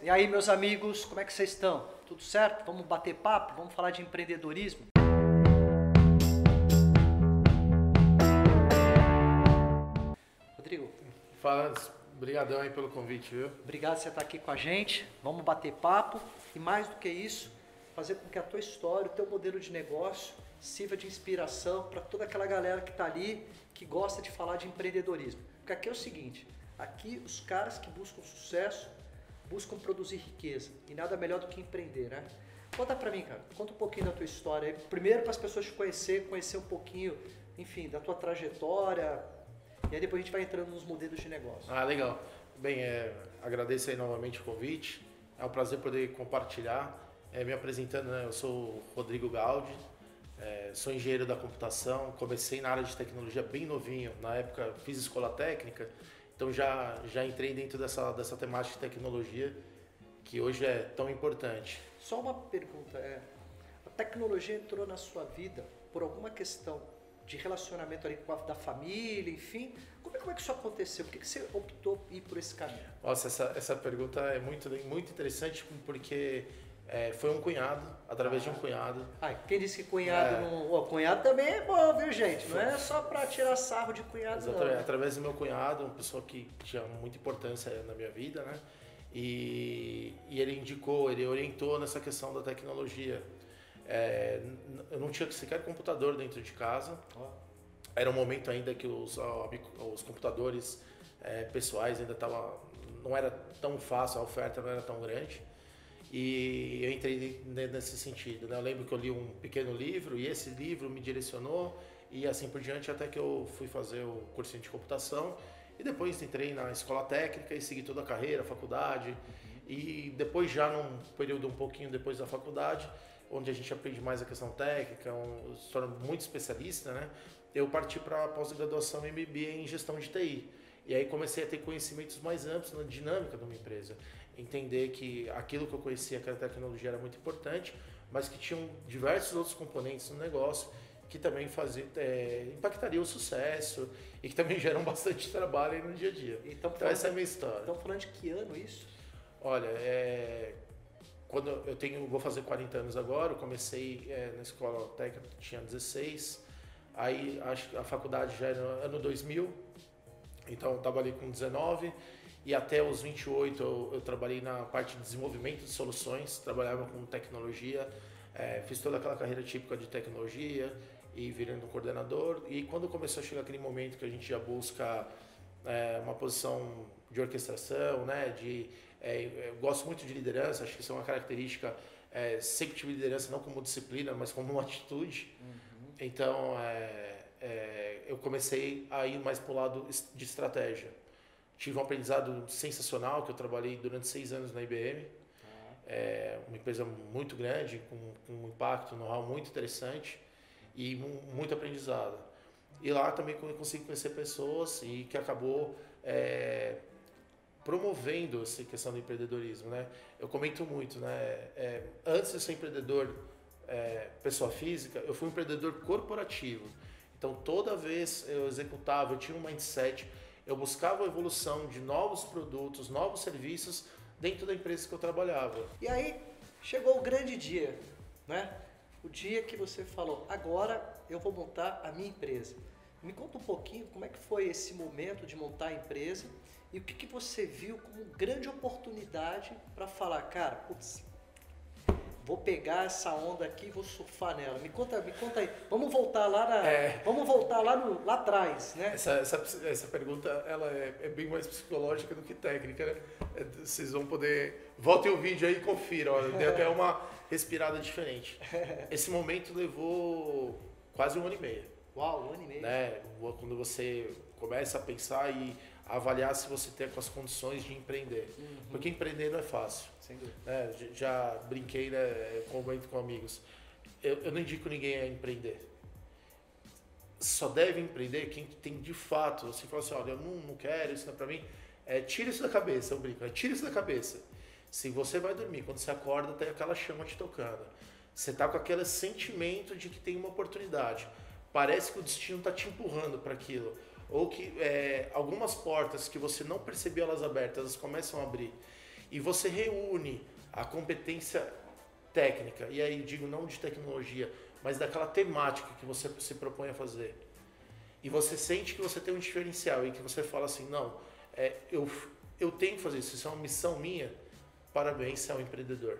E aí, meus amigos, como é que vocês estão? Tudo certo? Vamos bater papo? Vamos falar de empreendedorismo? Rodrigo, Fala, obrigadão aí pelo convite, viu? obrigado por você estar aqui com a gente. Vamos bater papo e mais do que isso, fazer com que a tua história, o teu modelo de negócio sirva de inspiração para toda aquela galera que está ali, que gosta de falar de empreendedorismo. Porque aqui é o seguinte, aqui os caras que buscam sucesso buscam produzir riqueza e nada melhor do que empreender, né? Conta pra mim, cara. Conta um pouquinho da tua história. Primeiro para as pessoas te conhecer, conhecer um pouquinho, enfim, da tua trajetória. E aí depois a gente vai entrando nos modelos de negócio. Ah, legal. Bem, é, agradeço aí novamente o convite. É um prazer poder compartilhar. É, me apresentando, né, eu sou o Rodrigo Gaudi, é, sou engenheiro da computação, comecei na área de tecnologia bem novinho. Na época fiz escola técnica, então já, já entrei dentro dessa, dessa temática de tecnologia que hoje é tão importante. Só uma pergunta, é, a tecnologia entrou na sua vida por alguma questão de relacionamento ali com a da família, enfim. Como é, como é que isso aconteceu? Por que, que você optou por ir por esse caminho? Nossa, essa, essa pergunta é muito, muito interessante porque é, foi um cunhado, através de um cunhado. Ah, quem disse que cunhado É. não. Cunhado também é bom, viu, gente? Não é só pra tirar sarro de cunhado, Exatamente, não. através do meu cunhado, uma pessoa que tinha muita importância na minha vida, né? E, e ele indicou, ele orientou nessa questão da tecnologia. É, eu não tinha sequer computador dentro de casa. Era um momento ainda que os, ó, os computadores é, pessoais ainda tava, não era tão fácil, a oferta não era tão grande. E eu entrei ne- nesse sentido. Né? Eu lembro que eu li um pequeno livro e esse livro me direcionou e assim por diante até que eu fui fazer o cursinho de computação e depois entrei na escola técnica e segui toda a carreira, a faculdade e depois já num período um pouquinho depois da faculdade, onde a gente aprende mais a questão técnica, um, se torna muito especialista, né? Eu parti para a pós-graduação MBA em gestão de TI. E aí comecei a ter conhecimentos mais amplos na dinâmica de uma empresa. Entender que aquilo que eu conhecia, que a tecnologia era muito importante, mas que tinham diversos outros componentes no negócio que também fazia, é, impactariam o sucesso e que também geram bastante trabalho no dia a dia. Então, Então essa é a minha história. Estamos falando de que ano isso? Olha, é, quando eu tenho, vou fazer 40 anos agora, eu comecei é, na escola técnica, tinha 16, aí acho que a faculdade já era ano 2000, então eu estava ali com 19 e até os 28 eu, eu trabalhei na parte de desenvolvimento de soluções, trabalhava com tecnologia, é, fiz toda aquela carreira típica de tecnologia e virando coordenador. E quando começou a chegar aquele momento que a gente já busca é, uma posição de orquestração, né, de é, gosto muito de liderança, acho que isso é uma característica. É, sempre tive liderança não como disciplina, mas como uma atitude. Então, é, é, eu comecei a ir mais para o lado de estratégia. Tive um aprendizado sensacional, que eu trabalhei durante seis anos na IBM. É uma empresa muito grande, com, com um impacto, um know-how muito interessante e mu- muito aprendizado. E lá também consegui conhecer pessoas e que acabou é, promovendo essa questão do empreendedorismo, né? Eu comento muito, né? É, antes de ser empreendedor é, pessoa física, eu fui um empreendedor corporativo. Então toda vez eu executava, eu tinha um mindset, eu buscava a evolução de novos produtos, novos serviços dentro da empresa que eu trabalhava. E aí chegou o grande dia, né? O dia que você falou, agora eu vou montar a minha empresa. Me conta um pouquinho como é que foi esse momento de montar a empresa e o que, que você viu como grande oportunidade para falar, cara, putz, vou pegar essa onda aqui e vou surfar nela. Me conta, me conta aí. Vamos voltar lá na, É. vamos voltar lá, no, lá atrás, né? Essa, essa, essa pergunta ela é, é bem mais psicológica do que técnica, né? É, Vocês vão poder. Voltem o vídeo aí e confiram. Ó, deu até uma respirada diferente. Esse momento levou quase um ano e meio. Uau, um ano e meio. Né? Quando você começa a pensar e avaliar se você tem com as condições de empreender. Porque empreender não é fácil. Sem dúvida. né? J- Já brinquei, né? comento com amigos. Eu, eu não indico ninguém a empreender. Só deve empreender quem tem de fato. Você fala assim, olha, eu não, não quero, isso não é pra mim. É, tira isso da cabeça, eu brinco. É, tira isso da cabeça. Se você vai dormir, quando você acorda, tem aquela chama te tocando. Você tá com aquele sentimento de que tem uma oportunidade. Parece que o destino tá te empurrando para aquilo. Ou que é, algumas portas que você não percebeu elas abertas, elas começam a abrir. e você reúne a competência técnica, e aí digo não de tecnologia, mas daquela temática que você se propõe a fazer, e você sente que você tem um diferencial e que você fala assim, não, é, eu, eu tenho que fazer isso, isso é uma missão minha, parabéns, é um empreendedor.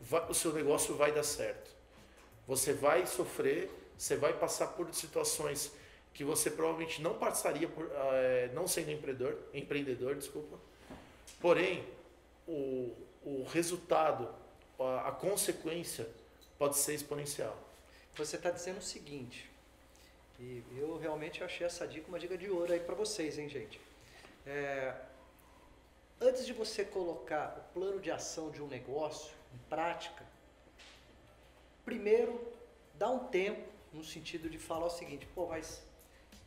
Vai, o seu negócio vai dar certo. Você vai sofrer, você vai passar por situações que você provavelmente não passaria por, é, não sendo empreendedor, empreendedor, desculpa. Porém, o, o resultado, a, a consequência pode ser exponencial. Você está dizendo o seguinte, e eu realmente achei essa dica uma dica de ouro aí para vocês, hein, gente? É, antes de você colocar o plano de ação de um negócio em prática, primeiro dá um tempo no sentido de falar o seguinte, pô, mas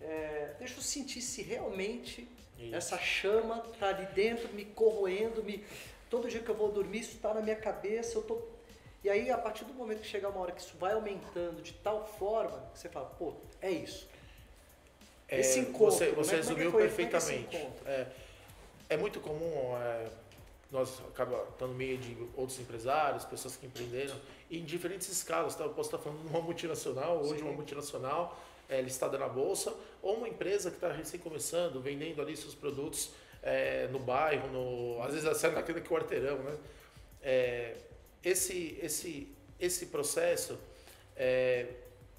é, deixa eu sentir se realmente isso. essa chama está ali dentro, me corroendo, me todo dia que eu vou dormir isso está na minha cabeça, eu tô e aí a partir do momento que chegar uma hora que isso vai aumentando de tal forma, que você fala, pô, é isso. É, esse encontro, você, você é, resumiu é perfeitamente. É, é, muito comum é, nós acabamos estando no meio de outros empresários, pessoas que empreenderam, em diferentes escalas. Tá? Eu posso estar falando de uma multinacional ou de uma multinacional é, listada na bolsa, ou uma empresa que está recém começando, vendendo ali seus produtos é, no bairro, no, às vezes até naquele quarteirão. Né? É, esse, esse, esse processo é,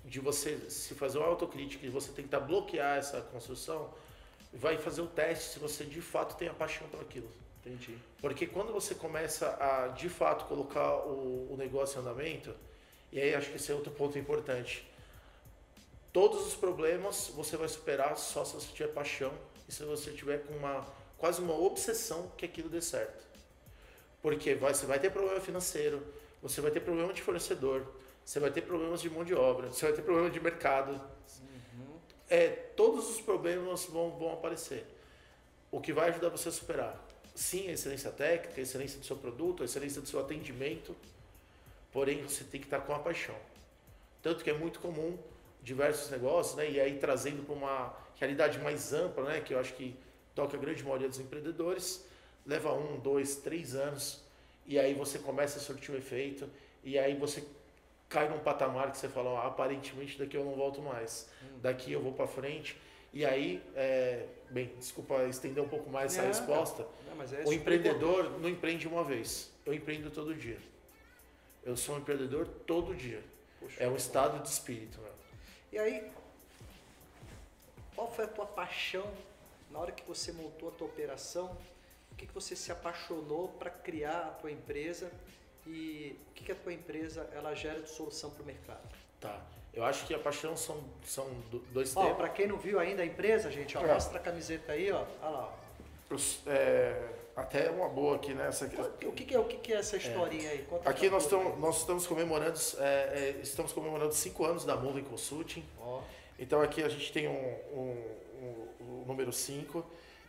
de você se fazer uma autocrítica e você tentar bloquear essa construção, vai fazer o teste se você de fato tem a paixão por aquilo. Entendi. Porque quando você começa a, de fato, colocar o, o negócio em andamento, e aí acho que esse é outro ponto importante, todos os problemas você vai superar só se você tiver paixão e se você tiver com uma quase uma obsessão que aquilo dê certo. Porque vai, você vai ter problema financeiro, você vai ter problema de fornecedor, você vai ter problemas de mão de obra, você vai ter problema de mercado. Uhum. É, todos os problemas vão, vão aparecer. O que vai ajudar você a superar sim a excelência técnica, a excelência do seu produto, a excelência do seu atendimento, porém você tem que estar com a paixão. Tanto que é muito comum diversos negócios, né? E aí trazendo para uma realidade mais ampla, né? Que eu acho que toca a grande maioria dos empreendedores, leva um, dois, três anos e aí você começa a surtir o efeito e aí você cai num patamar que você fala, oh, aparentemente daqui eu não volto mais, hum. daqui eu vou para frente e aí, é, bem, desculpa estender um pouco mais essa resposta. Não, é o empreendedor importante. não empreende uma vez, eu empreendo todo dia. Eu sou um empreendedor todo dia. Poxa, é um estado de espírito. Meu. E aí, qual foi a tua paixão na hora que você montou a tua operação? O que, que você se apaixonou para criar a tua empresa e o que, que a tua empresa ela gera de solução para o mercado? Tá. Eu acho que a paixão são, são dois ó, Para quem não viu ainda a empresa, gente, ó, é. mostra a camiseta aí, ó. Olha lá. É, até uma boa aqui, né? Essa, o, que, que, é, o que, que é essa é. historinha é. aí? Conta aqui nós, estamos, nós estamos comemorando, é, é, estamos comemorando cinco anos da Moving Consulting. Oh. Então aqui a gente tem um, um, um, um número 5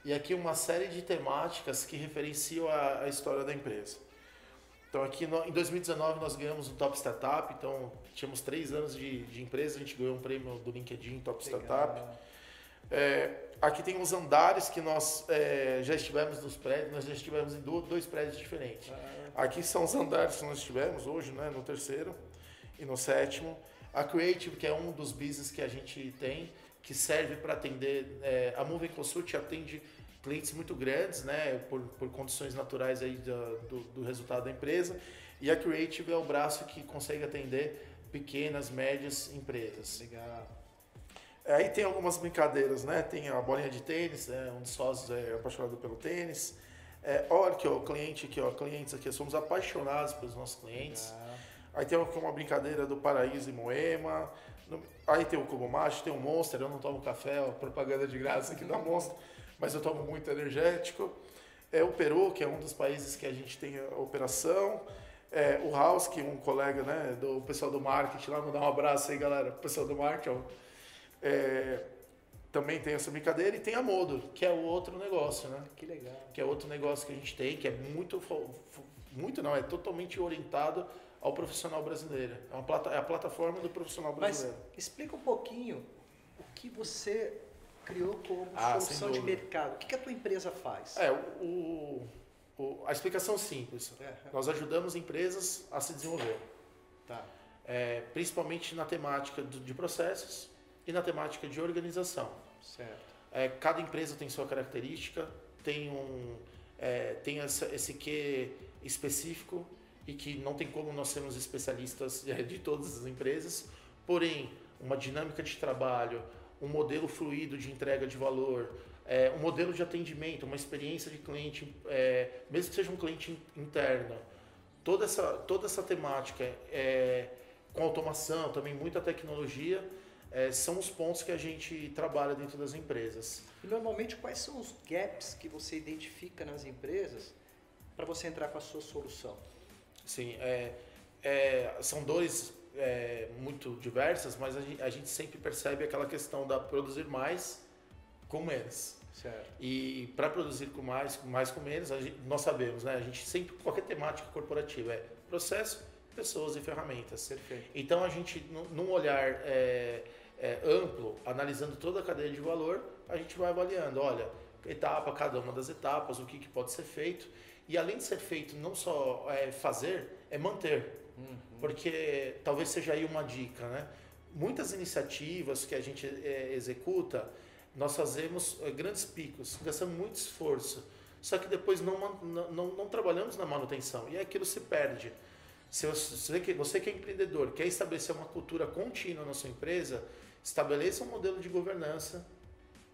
e aqui uma série de temáticas que referenciam a, a história da empresa. Então aqui no, em 2019 nós ganhamos o Top Startup, então tínhamos três anos de, de empresa, a gente ganhou um prêmio do LinkedIn Top Legal. Startup. É, aqui tem os andares que nós é, já estivemos nos prédios, nós já estivemos em dois prédios diferentes. Ah. Aqui são os andares que nós estivemos hoje, né, no terceiro e no sétimo. A Creative, que é um dos business que a gente tem, que serve para atender, é, a Moving Consult atende clientes muito grandes, né, por, por condições naturais aí do, do, do, resultado da empresa. E a Creative é o braço que consegue atender pequenas, médias empresas. Legal. Aí tem algumas brincadeiras, né? Tem a bolinha de tênis, né? um dos sócios é apaixonado pelo tênis. É, olha que o cliente aqui, ó, clientes aqui, somos apaixonados pelos nossos clientes. Legal. Aí tem uma brincadeira do Paraíso e Moema. Aí tem o Cubo Macho, tem o Monster, eu não tomo café, ó, propaganda de graça aqui da Monster mas eu tomo muito energético. É o Peru, que é um dos países que a gente tem a operação. É, o House, que é um colega né, do pessoal do marketing lá, mandar um abraço aí, galera, pessoal do marketing. É, também tem essa brincadeira e tem a Modo, que é o outro negócio, né? Que legal. Que é outro negócio que a gente tem, que é muito, muito não, é totalmente orientado ao profissional brasileiro. É, uma plata, é a plataforma do profissional brasileiro. Mas explica um pouquinho o que você criou como ah, solução de mercado. O que, que, a tua empresa faz? É, o, o, a explicação simples. É. Nós ajudamos empresas a se desenvolver, Tá. é, principalmente na temática de processos e na temática de organização. Certo. É, cada empresa tem sua característica, tem um é, tem essa, esse quê específico e que não tem como nós sermos especialistas de todas as empresas, porém uma dinâmica de trabalho, um modelo fluido de entrega de valor, é, um modelo de atendimento, uma experiência de cliente, é, mesmo que seja um cliente in- interno, toda essa toda essa temática é, com automação, também muita tecnologia, é, são os pontos que a gente trabalha dentro das empresas. E normalmente quais são os gaps que você identifica nas empresas para você entrar com a sua solução? Sim, é, é, são dores é, muito diversas, mas a gente, a gente sempre percebe aquela questão da produzir mais com menos. Certo. E para produzir com mais, mais com menos, a gente- nós sabemos, né? A gente sempre, qualquer temática corporativa é processo, pessoas e ferramentas. Perfeito. Então a gente, num- num olhar é, é, amplo, analisando toda a cadeia de valor, a gente vai avaliando, olha, etapa, cada uma das etapas, o que, que pode ser feito. E além de ser feito, não só é, fazer, é manter. Porque talvez seja aí uma dica, né? Muitas iniciativas que a gente é, executa, nós fazemos é, grandes picos, gastamos muito esforço, só que depois não, não, não, não trabalhamos na manutenção e aquilo se perde. Se você, você que é empreendedor, quer estabelecer uma cultura contínua na sua empresa, estabeleça um modelo de governança,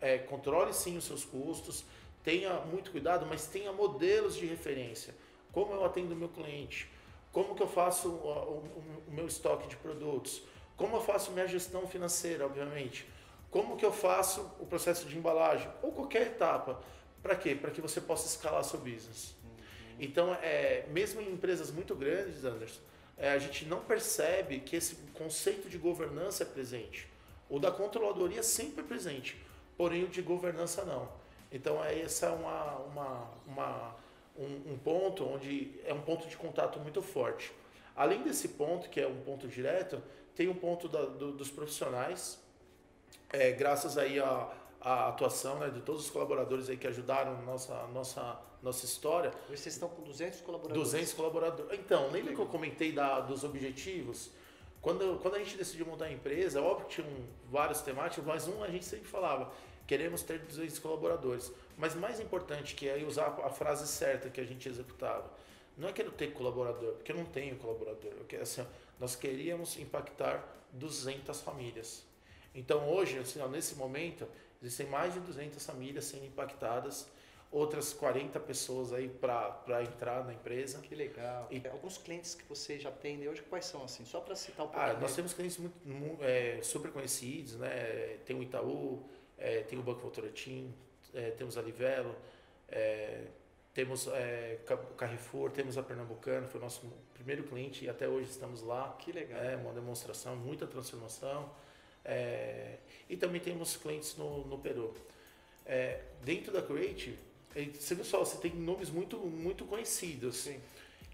é, controle sim os seus custos, tenha muito cuidado, mas tenha modelos de referência. Como eu atendo o meu cliente? Como que eu faço o, o- o meu estoque de produtos? Como eu faço minha gestão financeira, obviamente? Como que eu faço o processo de embalagem? Ou qualquer etapa. Para quê? Para que você possa escalar seu business. Então, é, mesmo em empresas muito grandes, Anderson, é, a gente não percebe que esse conceito de governança é presente. O da controladoria sempre presente, porém o de governança não. Então, é, essa é uma, uma, uma- um, um ponto onde é um ponto de contato muito forte. Além desse ponto, que é um ponto direto, tem um ponto da- do- dos profissionais, é, graças aí à, à atuação né, de todos os colaboradores aí que ajudaram nossa, nossa, nossa história, Hoje vocês estão com 200 colaboradores. 200 colaboradores. Então, lembra que eu comentei da, dos objetivos? Quando, quando a gente decidiu montar a empresa, óbvio que tinham mas um a gente sempre falava, queremos ter 200 colaboradores. Mas mais importante que é usar a frase certa que a gente executava. Não é quero ter colaborador, porque eu não tenho colaborador. Quero, assim, nós queríamos impactar 200 famílias. Então hoje, assim, ó, nesse momento, existem mais de 200 famílias sendo impactadas, outras 40 pessoas aí para entrar na empresa. Que legal. E- Alguns clientes que você já tem hoje, quais são assim? Só para citar um pouco. Ah, nós temos clientes muito, mu- é, super conhecidos, né? Tem o Itaú, é, tem o Banco Votorantim, é, temos a Livelo, é, temos é, o Carrefour, temos a Pernambucana, foi o nosso primeiro cliente e até hoje estamos lá. Que legal. É uma demonstração, muita transformação. É, e também temos clientes no, no Peru. É, dentro da Creative, é, você viu só, você tem nomes muito, muito conhecidos. Sim.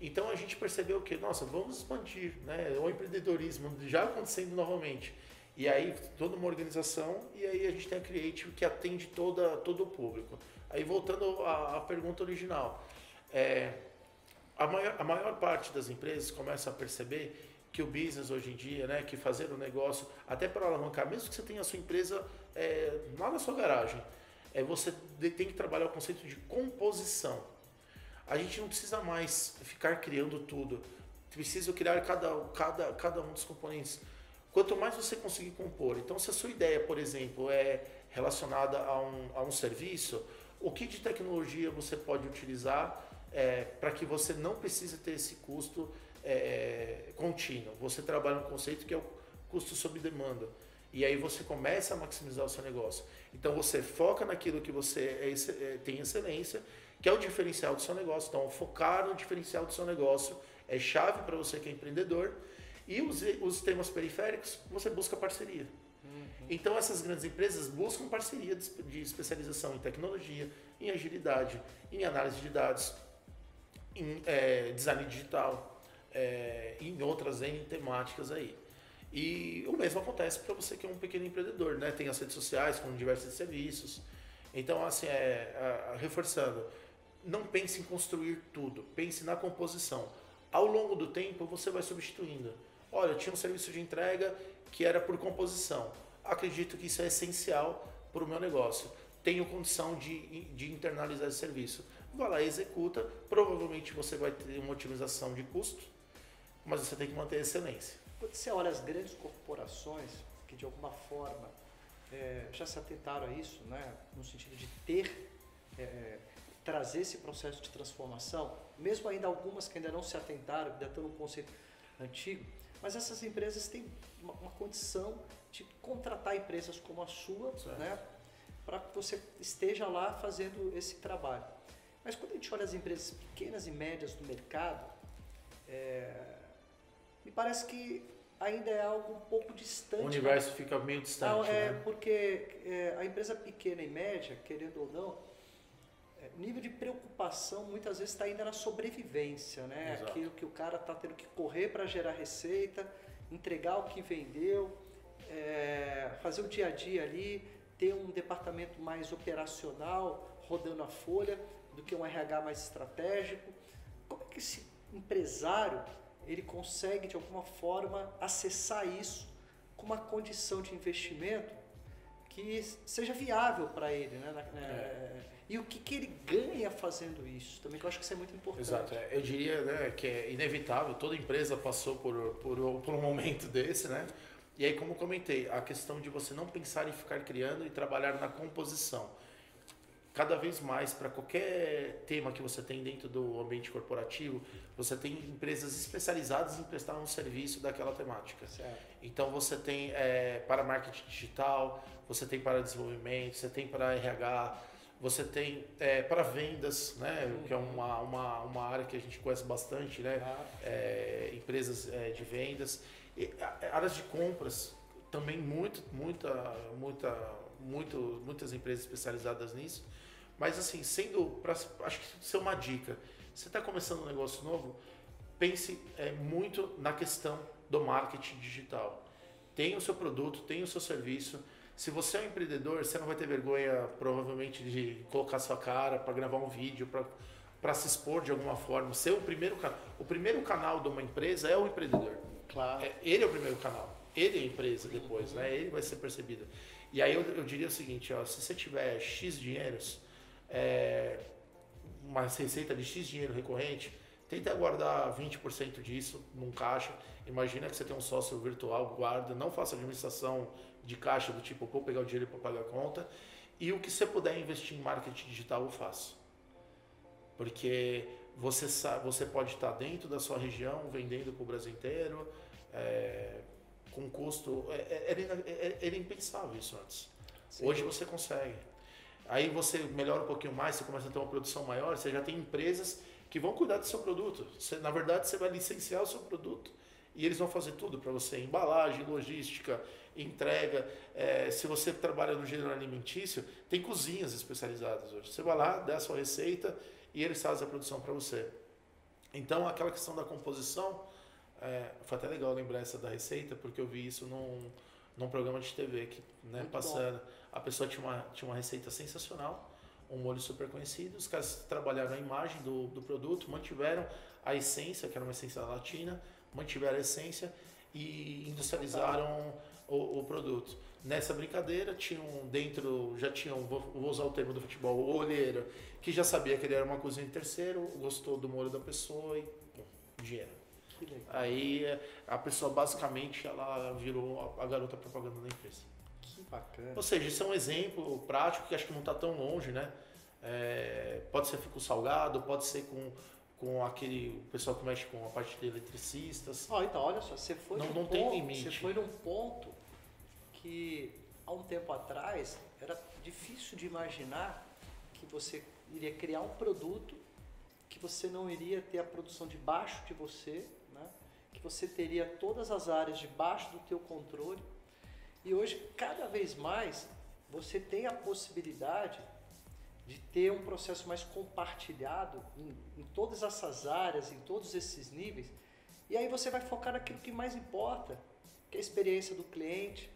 Então a gente percebeu que, nossa, vamos expandir, né? O empreendedorismo já acontecendo novamente. E aí toda uma organização e aí a gente tem a Creative que atende toda, todo o público. Aí voltando à, à pergunta original, é, a, maior, a maior parte das empresas começa a perceber que o business hoje em dia, né, que fazer o negócio, até para alavancar, mesmo que você tenha a sua empresa é, lá na sua garagem, é, você tem que trabalhar o conceito de composição. A gente não precisa mais ficar criando tudo. Precisa criar cada, cada, cada um dos componentes. Quanto mais você conseguir compor. Então, se a sua ideia, por exemplo, é relacionada a um, a um serviço, o que de tecnologia você pode utilizar para que você não precise ter esse custo é, contínuo? Você trabalha um conceito que é o custo sob demanda. E aí você começa a maximizar o seu negócio. Então você foca naquilo que você é é, tem excelência, que é o diferencial do seu negócio. Então focar no diferencial do seu negócio é chave para você que é empreendedor. E os, os temas periféricos, você busca parceria. Então essas grandes empresas buscam parceria de, de especialização em tecnologia, em agilidade, em análise de dados, em eh, design digital, e em outras N temáticas aí. E o mesmo acontece para você que é um pequeno empreendedor, né? Tem as redes sociais com diversos serviços. Então, assim, é, reforçando, não pense em construir tudo, pense na composição. Ao longo do tempo, você vai substituindo. Olha, eu tinha um serviço de entrega que era por composição. Acredito que isso é essencial para o meu negócio. Tenho condição de, de internalizar esse serviço. Vai lá, executa. Provavelmente você vai ter uma otimização de custo, mas você tem que manter a excelência. Quando você olha as grandes corporações que de alguma forma é, já se atentaram a isso, né, no sentido de ter, é, trazer esse processo de transformação, mesmo ainda algumas que ainda não se atentaram, ainda estão no conceito antigo, mas essas empresas têm uma, uma condição de contratar empresas como a sua, né, para que você esteja lá fazendo esse trabalho. Mas quando a gente olha as empresas pequenas e médias do mercado, é, me parece que ainda é algo um pouco distante. O universo né? fica meio distante. Não, é né? porque é, a empresa pequena e média, querendo ou não, é, nível de preocupação muitas vezes está ainda na sobrevivência, né? Exato. Aquilo que o cara está tendo que correr para gerar receita, entregar o que vendeu, é, fazer o dia a dia ali, ter um departamento mais operacional rodando a folha do que um RH mais estratégico. Como é que esse empresário ele consegue de alguma forma acessar isso com uma condição de investimento que seja viável para ele, né? É. E o que, que ele ganha fazendo isso? Também que eu acho que isso é muito importante. Exato. É, eu diria né, que é inevitável, toda empresa passou por, por, por um momento desse, né? E aí, como comentei, a questão de você não pensar em ficar criando e trabalhar na composição cada vez mais para qualquer tema que você tem dentro do ambiente corporativo, você tem empresas especializadas em prestar um serviço daquela temática. Certo. Então você tem é, para marketing digital, você tem para desenvolvimento, você tem para RH, você tem é, para vendas, né, uhum. que é uma, uma, uma área que a gente conhece bastante, né, ah. é, empresas é, de vendas, e, áreas de compras também muito, muita, muita, muito, muitas empresas especializadas nisso. Mas assim, sendo, pra, acho que ser uma dica, você está começando um negócio novo, pense é, muito na questão do marketing digital. Tem o seu produto, tem o seu serviço. Se você é um empreendedor, você não vai ter vergonha, provavelmente, de colocar sua cara para gravar um vídeo, para se expor de alguma forma. Ser o primeiro canal. O primeiro canal de uma empresa é o empreendedor. Claro. É, ele é o primeiro canal. Ele é a empresa depois, né? Ele vai ser percebido. E aí eu, eu diria o seguinte, ó, se você tiver X dinheiros, é, uma receita de X dinheiro recorrente, tenta guardar 20% disso num caixa. Imagina que você tem um sócio virtual, guarda, não faça administração de caixa do tipo, vou pegar o dinheiro para pagar a conta. E o que você puder investir em marketing digital, eu faço. Porque você, sabe, você pode estar dentro da sua região, vendendo para o Brasil inteiro, é, com custo. É, é, é, era impensável isso antes. Sim. Hoje você consegue. Aí você melhora um pouquinho mais, você começa a ter uma produção maior, você já tem empresas que vão cuidar do seu produto. Você, na verdade, você vai licenciar o seu produto e eles vão fazer tudo para você: embalagem, logística, entrega. É, se você trabalha no gênero alimentício, tem cozinhas especializadas hoje. Você vai lá, dá a sua receita e eles fazem a produção para você. Então, aquela questão da composição, é, foi até legal lembrar essa da receita, porque eu vi isso num, num programa de TV que, né, passando. A pessoa tinha uma, tinha uma receita sensacional, um molho super conhecido. Os caras trabalharam a imagem do, do produto, mantiveram a essência, que era uma essência latina, mantiveram a essência e industrializaram o, o produto. Nessa brincadeira, tinham dentro, já tinham, vou, vou usar o termo do futebol, o olheiro, que já sabia que ele era uma cozinha de terceiro, gostou do molho da pessoa e bom, dinheiro. Aí a pessoa basicamente ela virou a garota propaganda da empresa. Bacana. Ou seja, isso é um exemplo prático que acho que não está tão longe, né? É, pode ser com salgado, pode ser com, com aquele pessoal que mexe com a parte de eletricistas. Oh, então, olha só, você foi não, não ponto, tem limite. Você foi num ponto que há um tempo atrás era difícil de imaginar que você iria criar um produto que você não iria ter a produção debaixo de você, que você teria todas as áreas debaixo do teu controle e hoje, cada vez mais, você tem a possibilidade de ter um processo mais compartilhado em, em, todas essas áreas, em todos esses níveis. E aí você vai focar naquilo que mais importa, que é a experiência do cliente,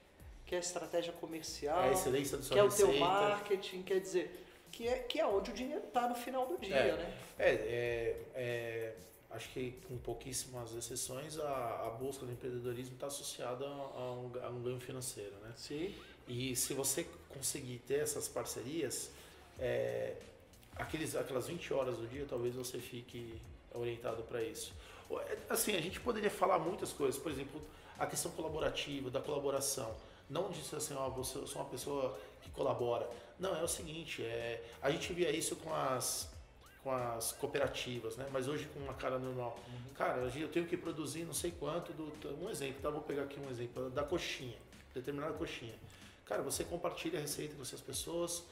que é a estratégia comercial, é a excelência do que é o teu marketing, quer dizer, que é, que é onde o dinheiro está no final do dia, É. né? É, é, é, acho que com pouquíssimas exceções, a, a busca do empreendedorismo está associada a, a um, a um ganho financeiro, né? Sim. E se você conseguir ter essas parcerias, é, aqueles, aquelas 20 horas do dia, talvez você fique orientado para isso. É, Assim, a gente poderia falar muitas coisas, por exemplo, a questão colaborativa, da colaboração. Não ser assim, ó, você, eu sou uma pessoa que colabora. Não, é o seguinte, é, a gente via isso com as, com as cooperativas, né? Mas hoje com uma cara normal. Cara, hoje eu tenho que produzir não sei quanto do. Um exemplo, tá? Vou pegar aqui um exemplo da coxinha, determinada coxinha. Cara, você compartilha a receita com essas pessoas,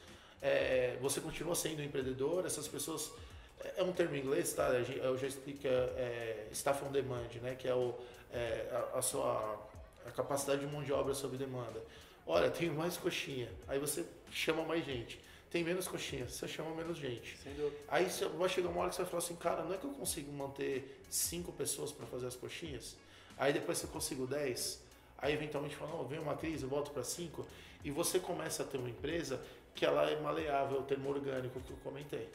é, você continua sendo um empreendedor, essas pessoas. É é um termo em inglês, tá? Eu já explico, é, é staff on demand, né? Que é, o, é a, a sua a capacidade de mão de obra sob demanda. Olha, tenho mais coxinha. Aí você chama mais gente. Tem menos coxinha, você chama menos gente. Sem dúvida. Aí você vai chegar uma hora que você vai falar assim, cara, não é que eu consigo manter cinco pessoas para fazer as coxinhas? Aí depois você consigo 10, aí eventualmente fala, não, vem uma crise, eu volto para cinco, e você começa a ter uma empresa que ela é maleável, o termo orgânico que eu comentei.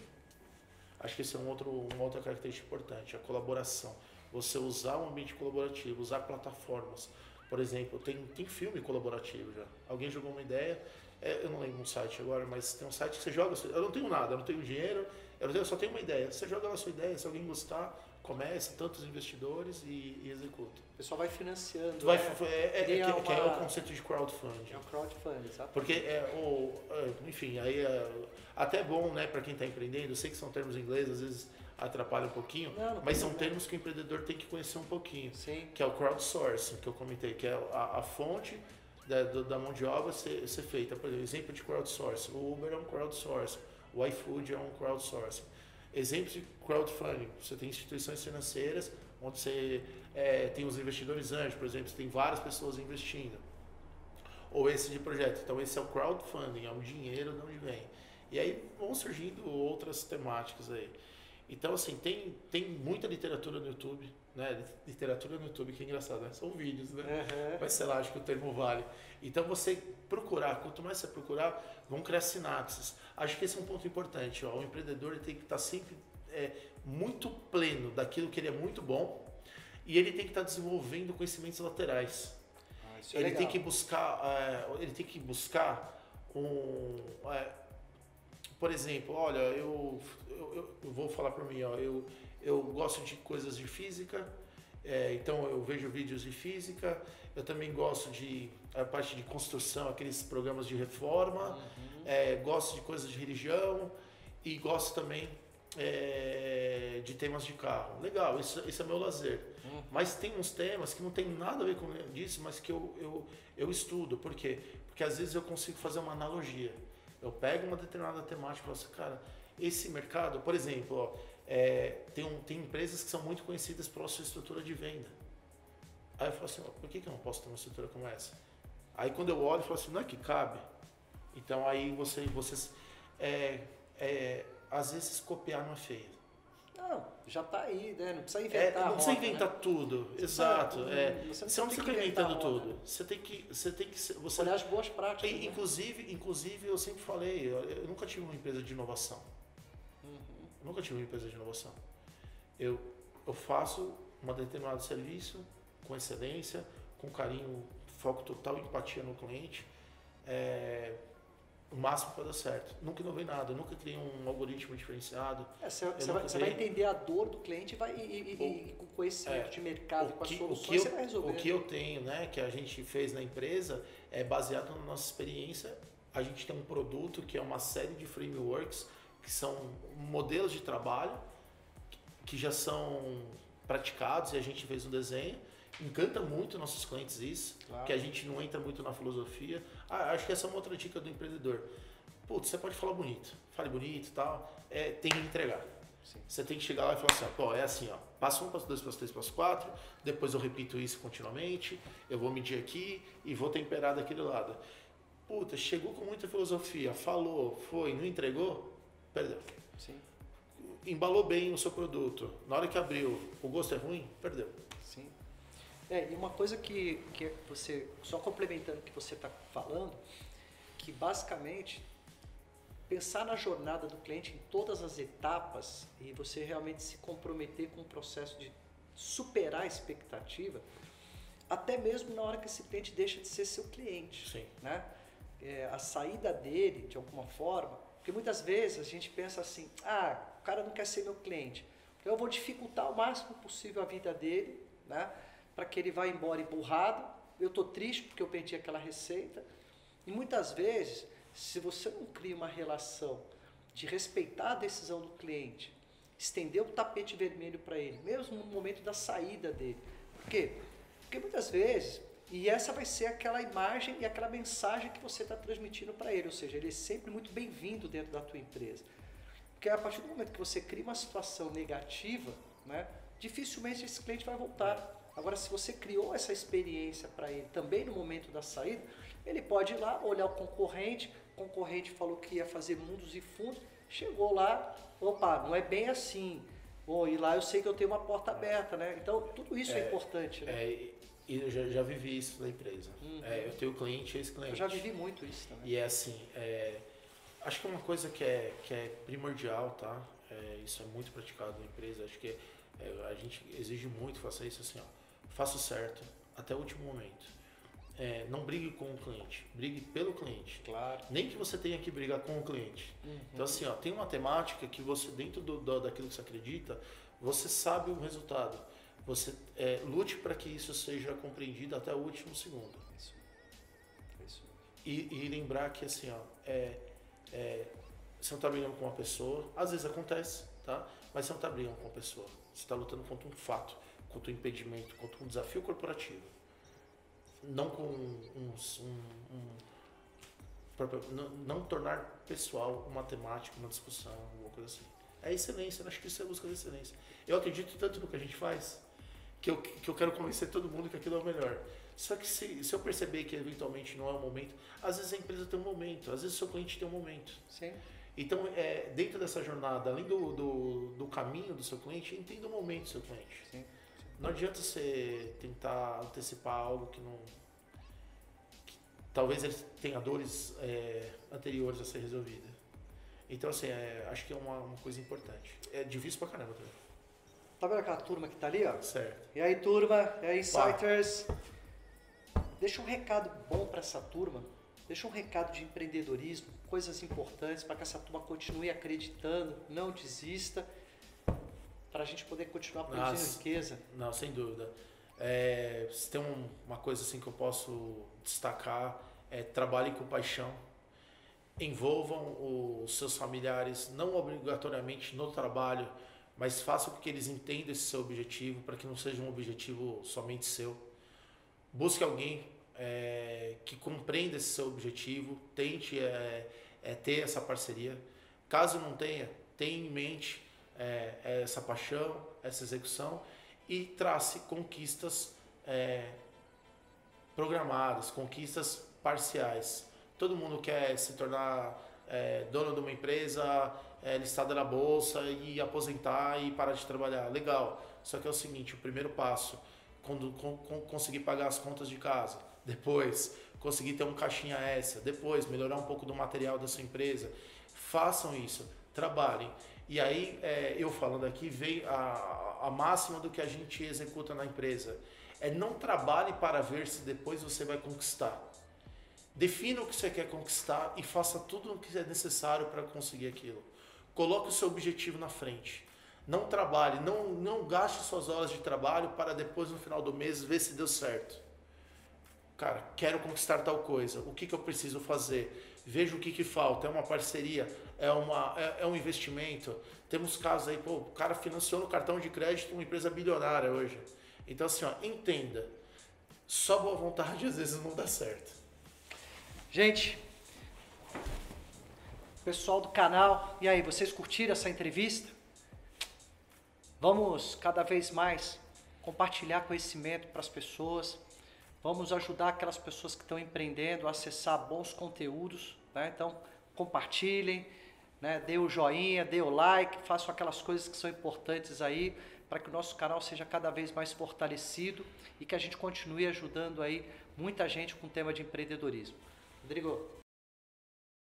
Acho que esse é um outro, uma outra característica importante, a colaboração. Você usar um ambiente colaborativo, usar plataformas. Por exemplo, tem, tem filme colaborativo já. Alguém jogou uma ideia, é, eu não lembro um site agora, mas tem um site que você joga. Eu não tenho nada, eu não tenho dinheiro, eu, só tenho uma ideia. Você joga lá a sua ideia, se alguém gostar, começa, tantos investidores e, e executa. O pessoal vai financiando. Vai, né? é, é, Cria que, que é uma- o conceito de crowdfunding. É um crowdfunding, sabe? Porque é o. é, Enfim, aí é até bom, né, para quem está empreendendo. Eu sei que são termos ingleses, às vezes atrapalha um pouquinho, Não, não mas são problema. termos que o empreendedor tem que conhecer um pouquinho. Sim. Que é o crowdsourcing, que eu comentei, que é a, a fonte da, da mão de obra ser, ser feita. Por exemplo, de crowdsourcing. O Uber é um crowdsourcing, o iFood é um crowdsourcing. Exemplo de crowdfunding, você tem instituições financeiras onde você é, tem os investidores anjos, por exemplo, você tem várias pessoas investindo ou esse de projeto. Então esse é o crowdfunding, é o dinheiro de onde vem. E aí vão surgindo outras temáticas aí. Então assim, tem, tem muita literatura no YouTube, né? Literatura no YouTube, que é engraçado, né? São vídeos, né? Aham. Mas sei lá, acho que o termo vale. Então você procurar, quanto mais você procurar, vão criar sinapses. Acho que esse é um ponto importante. Ó. O empreendedor ele tem que estar sempre é, muito pleno daquilo que ele é muito bom e ele tem que estar desenvolvendo conhecimentos laterais Ah, isso é ele legal. tem que buscar é, ele tem que buscar um é, por exemplo olha eu, eu, eu- vou falar para mim ó, eu, eu gosto de coisas de física é, então eu vejo vídeos de física eu também gosto de a parte de construção aqueles programas de reforma Uhum. é, gosto de coisas de religião e gosto também é, de temas de carro legal isso, isso é meu lazer Uhum. mas tem uns temas que não tem nada a ver com isso, mas que eu, eu, eu estudo. Por quê? Porque às vezes eu consigo fazer uma analogia. Eu pego uma determinada temática e falo assim, cara, esse mercado, por exemplo, ó, é, tem, um, tem empresas que são muito conhecidas pela sua estrutura de venda. Aí eu falo assim, ó, por que, que eu não posso ter uma estrutura como essa? Aí quando eu olho, eu falo assim, não é que cabe. Então aí você, vocês, é, é, às vezes copiar não é feio. Não, já tá aí, né? Não precisa É, inventar. não a precisa roda, inventar né? tudo, Você exato. precisa- é. você não Você não inventar inventando tudo. Você tem que, você tem que, você Olhar as boas práticas. e, né? inclusive, inclusive eu sempre falei, eu, eu nunca tive uma empresa de inovação. Uhum. Nunca tive uma empresa de inovação. Eu, eu faço um determinado serviço com excelência, com carinho, foco total empatia no cliente. É, o máximo para dar certo. Nunca inovei nada, nunca criei um algoritmo diferenciado. É, você, não vai, vai entender a dor do cliente e, vai, e, e- e- e com conhecimento É, de mercado, o com as que, o, soluções, que eu, você vai resolver. o que eu tenho, né, que a gente fez na empresa, é baseado na nossa experiência. A gente tem um produto que é uma série de frameworks, que são modelos de trabalho, que já são praticados e a gente fez um desenho. Encanta muito nossos clientes isso, Claro. que a gente não entra muito na filosofia. Ah, acho que essa é uma outra dica do empreendedor. Putz, você pode falar bonito, fale bonito e tal, é, tem que entregar. Sim. Você tem que chegar lá e falar assim, ó, pô, é assim, ó, passo um, passo dois, passo três, passo quatro, depois eu repito isso continuamente, eu vou medir aqui e vou temperar daquele lado. Puta, chegou com muita filosofia, falou, foi, não entregou, perdeu. Sim, Embalou bem o seu produto, na hora que abriu, o gosto é ruim, perdeu. É, e uma coisa que, que você, só complementando o que você está falando, que basicamente pensar na jornada do cliente em todas as etapas e você realmente se comprometer com o processo de superar a expectativa, até mesmo na hora que esse cliente deixa de ser seu cliente. Sim. Né? É, a saída dele, de alguma forma, porque muitas vezes a gente pensa assim, ah, o cara não quer ser meu cliente, então eu vou dificultar o máximo possível a vida dele, né? Para que ele vá embora emburrado, eu estou triste porque eu perdi aquela receita, e muitas vezes se você não cria uma relação de respeitar a decisão do cliente, estender o tapete vermelho para ele, mesmo no momento da saída dele. Por quê? Porque muitas vezes, e essa vai ser aquela imagem e aquela mensagem que você está transmitindo para ele, ou seja, ele é sempre muito bem-vindo dentro da tua empresa. Porque a partir do momento que você cria uma situação negativa, né, dificilmente esse cliente vai voltar. Agora, se você criou essa experiência para ele também no momento da saída, ele pode ir lá, olhar o concorrente, o concorrente falou que ia fazer mundos e fundos, chegou lá, opa, não é bem assim. Ou e lá eu sei que eu tenho uma porta aberta, né? Então, tudo isso é, é importante, né? É, e eu já, já, vivi isso na empresa. Uhum. É, eu tenho cliente e ex-cliente. Eu já vivi muito isso também. E é assim, é, acho que é uma coisa que é, que é primordial, tá? É, isso é muito praticado na empresa. Acho que a gente exige muito, faça isso assim, ó. Faça o certo até o último momento é, não brigue com o cliente, brigue pelo cliente. Claro. Nem que você tenha que brigar com o cliente. Uhum. Então assim, ó, tem uma temática que você dentro do, do, daquilo que você acredita, você sabe o resultado. Você é, lute para que isso seja compreendido até o último segundo. Isso. Isso. E, e lembrar que assim, ó, é, é, você não está brigando com uma pessoa, às vezes acontece, tá? Mas você não está brigando com uma pessoa. Você está lutando contra um fato, contra um impedimento, contra um desafio corporativo não com um, um, um não, não, tornar pessoal uma temática, uma discussão, alguma coisa assim. É excelência, acho que isso é a busca da excelência. Eu acredito tanto no que a gente faz que eu, que eu quero convencer todo mundo que aquilo é o melhor. Só que se, se eu perceber que eventualmente não é o momento, às vezes a empresa tem um momento, às vezes o seu cliente tem um momento. Sim. Então, é, dentro dessa jornada, além do, do, do caminho do seu cliente, entenda o momento do seu cliente. Sim. Não adianta você tentar antecipar algo que não. Que, talvez ele tenha dores é, anteriores a ser resolvida. Então, assim, é, acho que é uma, uma, coisa importante. É difícil pra caramba também. Tá vendo aquela turma que tá ali, ó? Certo. E aí, turma? E aí, Insighters? Deixa um recado bom para essa turma. Deixa um recado de empreendedorismo, coisas importantes para que essa turma continue acreditando, não desista para a gente poder continuar produzindo Nossa, riqueza. Não, sem dúvida. É, se tem um, uma coisa assim que eu posso destacar, é trabalhe com paixão. Envolvam os seus familiares, não obrigatoriamente no trabalho, mas façam com que eles entendam esse seu objetivo, para que não seja um objetivo somente seu. Busque alguém é, que compreenda esse seu objetivo, tente é, é, ter essa parceria. Caso não tenha, tenha em mente é, é, essa paixão, essa execução e trace conquistas é, programadas, conquistas parciais. Todo mundo quer se tornar é, dono de uma empresa, é, listada na bolsa e aposentar e parar de trabalhar. Legal. Só que é o seguinte, o primeiro passo, quando com, com, conseguir pagar as contas de casa, depois conseguir ter um caixinha essa, depois melhorar um pouco do material da sua empresa, façam isso, trabalhem. E aí, é, eu falando aqui, veio a, a máxima do que a gente executa na empresa. É não trabalhe para ver se depois você vai conquistar. Defina o que você quer conquistar e faça tudo o que é necessário para conseguir aquilo. Coloque o seu objetivo na frente. Não trabalhe, não, não gaste suas horas de trabalho para depois, no final do mês, ver se deu certo. Cara, quero conquistar tal coisa. O que, que eu preciso fazer? Veja o que, que falta. É uma parceria? É, uma, é, é, um investimento? Temos casos aí, pô, o cara financiou no cartão de crédito uma empresa bilionária hoje. Então, assim, ó, entenda. Só boa vontade às vezes não dá certo. Gente, pessoal do canal, e aí, vocês curtiram essa entrevista? Vamos cada vez mais compartilhar conhecimento para as pessoas. Vamos ajudar aquelas pessoas que estão empreendendo a acessar bons conteúdos. Né? Então, compartilhem, né? dê o joinha, dê o like, façam aquelas coisas que são importantes aí para que o nosso canal seja cada vez mais fortalecido e que a gente continue ajudando aí muita gente com o tema de empreendedorismo. Rodrigo,